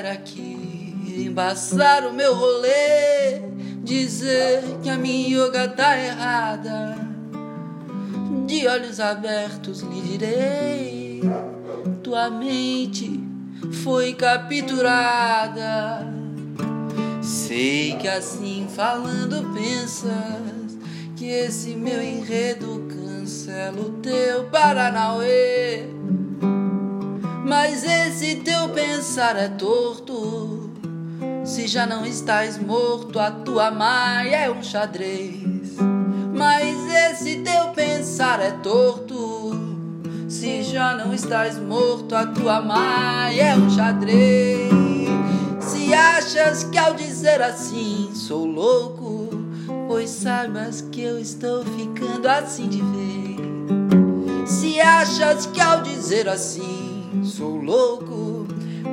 vier aqui embaçar o meu rolê, dizer que a minha yoga tá errada, de olhos abertos lhe direi: tua mente foi capturada. Sei que assim falando pensas que esse meu enredo cancela o teu Paranauê. Mas esse teu pensar é torto. Se já não estás morto, a tua maia é um xadrez. Mas esse teu pensar é torto. Se já não estás morto, a tua maia é um xadrez. Se achas que ao dizer assim sou louco, pois saibas que eu estou ficando assim de vez. Se achas que ao dizer assim sou louco,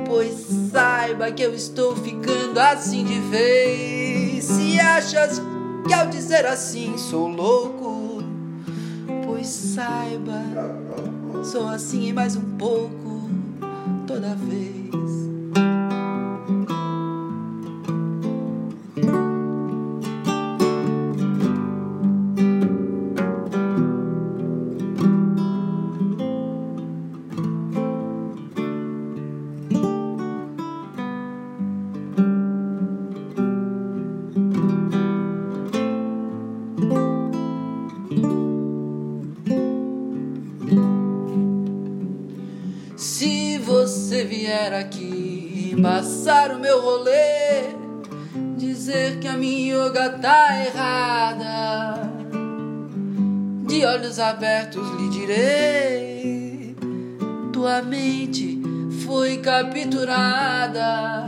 pois saiba que eu estou ficando assim de vez. Se achas que ao dizer assim sou louco, pois saiba, sou assim e mais um pouco toda vez. Vier aqui embaçar o meu rolê, dizer que a minha yoga tá errada, de olhos abertos lhe direi: tua mente foi capturada.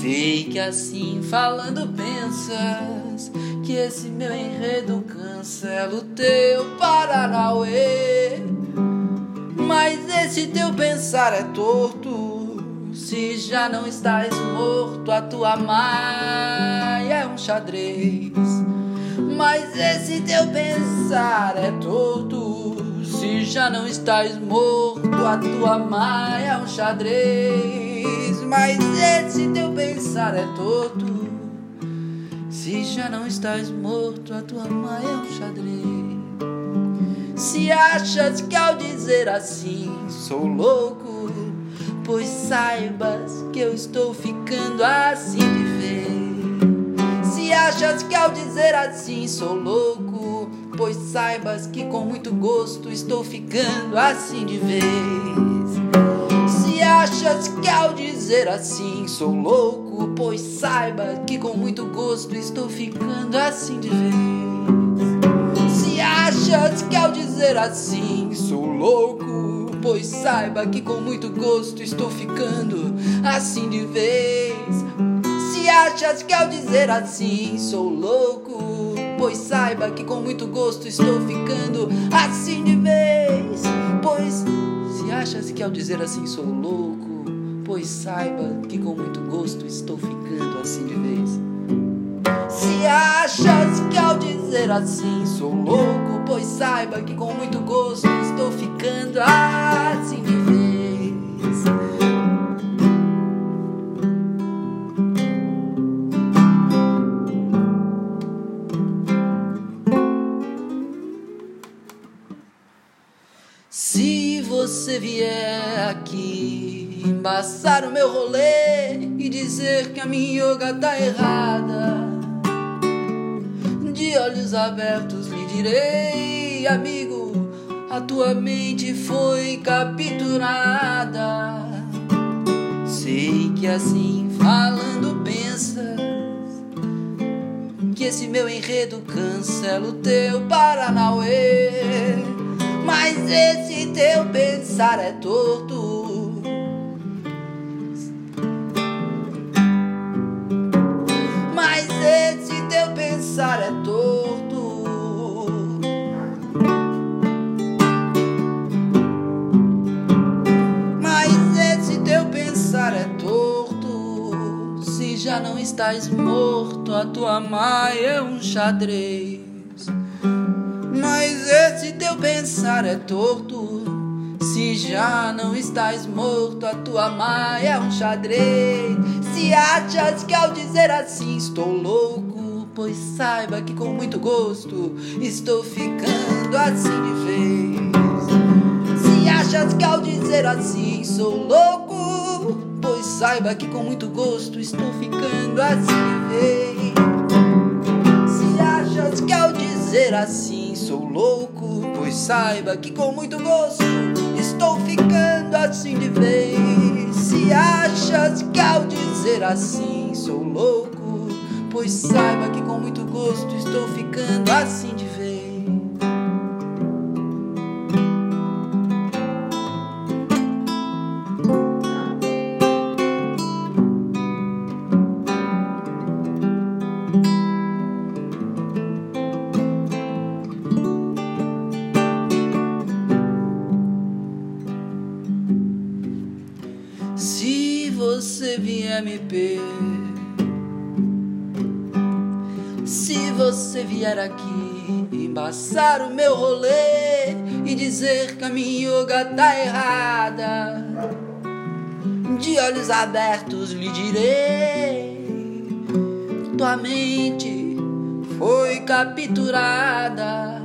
Sei que assim falando pensas que esse meu enredo cancela o teu Paranauê. Mas esse teu pensar é torto. Se já não estás morto, a tua maia é um xadrez. Mas esse teu pensar é torto. Se já não estás morto, a tua maia é um xadrez. Mas esse teu pensar é torto. Se já não estás morto, a tua maia é um xadrez. Se achas que ao dizer assim sou louco, pois saibas que eu estou ficando assim de vez. Se achas que ao dizer assim sou louco, pois saibas que com muito gosto estou ficando assim de vez. Se achas que ao dizer assim sou louco, pois saiba que com muito gosto estou ficando assim de vez. Achas que ao dizer assim sou louco, pois saiba que com muito gosto estou ficando assim de vez. Se achas que ao dizer assim sou louco, pois saiba que com muito gosto estou ficando assim de vez. Pois se achas que ao dizer assim sou louco, pois saiba que com muito gosto estou ficando assim de vez. Se achas que ao dizer assim sou louco, pois saiba que com muito gosto estou ficando assim de vez. Se você vier aqui embaçar o meu rolê e dizer que a minha yoga tá errada, de olhos abertos direi, amigo, a tua mente foi capturada. Sei que assim falando pensas que esse meu enredo cancela o teu Paranauê. Mas esse teu pensar é torto. Estás morto, a tua maia é um xadrez. Mas esse teu pensar é torto. Se já não estás morto, a tua mãe é um xadrez. Se achas que ao dizer assim estou louco, pois saiba que com muito gosto estou ficando assim de vez. Se achas que ao dizer assim sou louco, saiba que com muito gosto estou ficando assim vez. Se achas que ao dizer assim sou louco, pois saiba que com muito gosto estou ficando assim de vez. Se achas que ao dizer assim sou louco, pois saiba que com muito gosto estou ficando assim de vez. Se você vier me ver, se você vier aqui embaçar o meu rolê e dizer que a minha yoga tá errada, de olhos abertos lhe direi: tua mente foi capturada.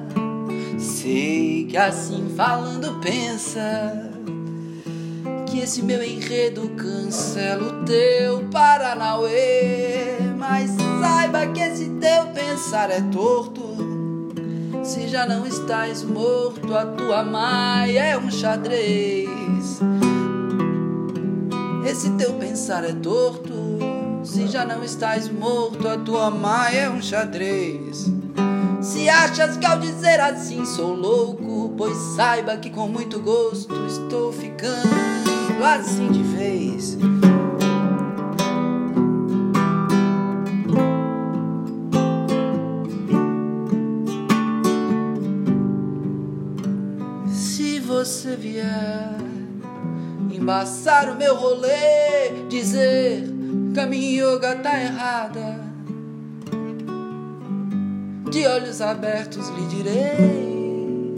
Sei que assim falando pensa que esse meu enredo cancela o teu Paranauê. Mas saiba que esse teu pensar é torto. Se já não estás morto, a tua mãe é um xadrez. Esse teu pensar é torto. Se já não estás morto, a tua mãe é um xadrez. Se achas que ao dizer assim sou louco, pois saiba que com muito gosto estou ficando assim de vez. Se você vier embaçar o meu rolê, dizer que a minha yoga tá errada, de olhos abertos lhe direi: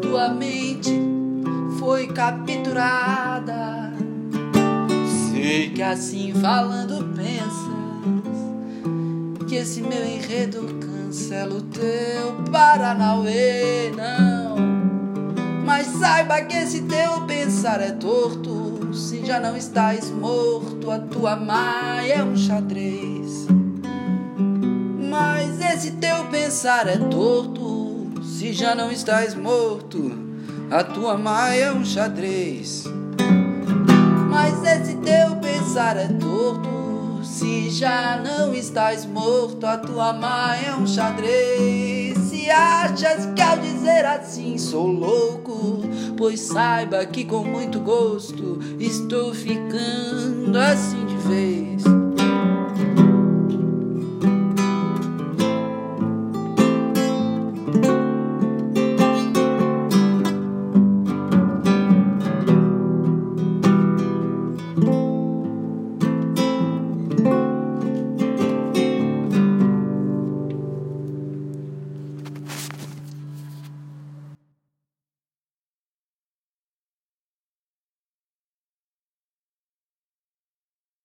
tua mente foi capturada. Sei que assim falando pensas que esse meu enredo cancela o teu Paranauê, não. Mas saiba que esse teu pensar é torto. Se já não estás morto, a tua mãe é um xadrez. Mas esse teu pensar é torto. Se já não estás morto, a tua mãe é um xadrez. Mas esse teu pensar é torto. Se já não estás morto, a tua mãe é um xadrez. Se achas que ao dizer assim sou louco, pois saiba que com muito gosto estou ficando assim de vez.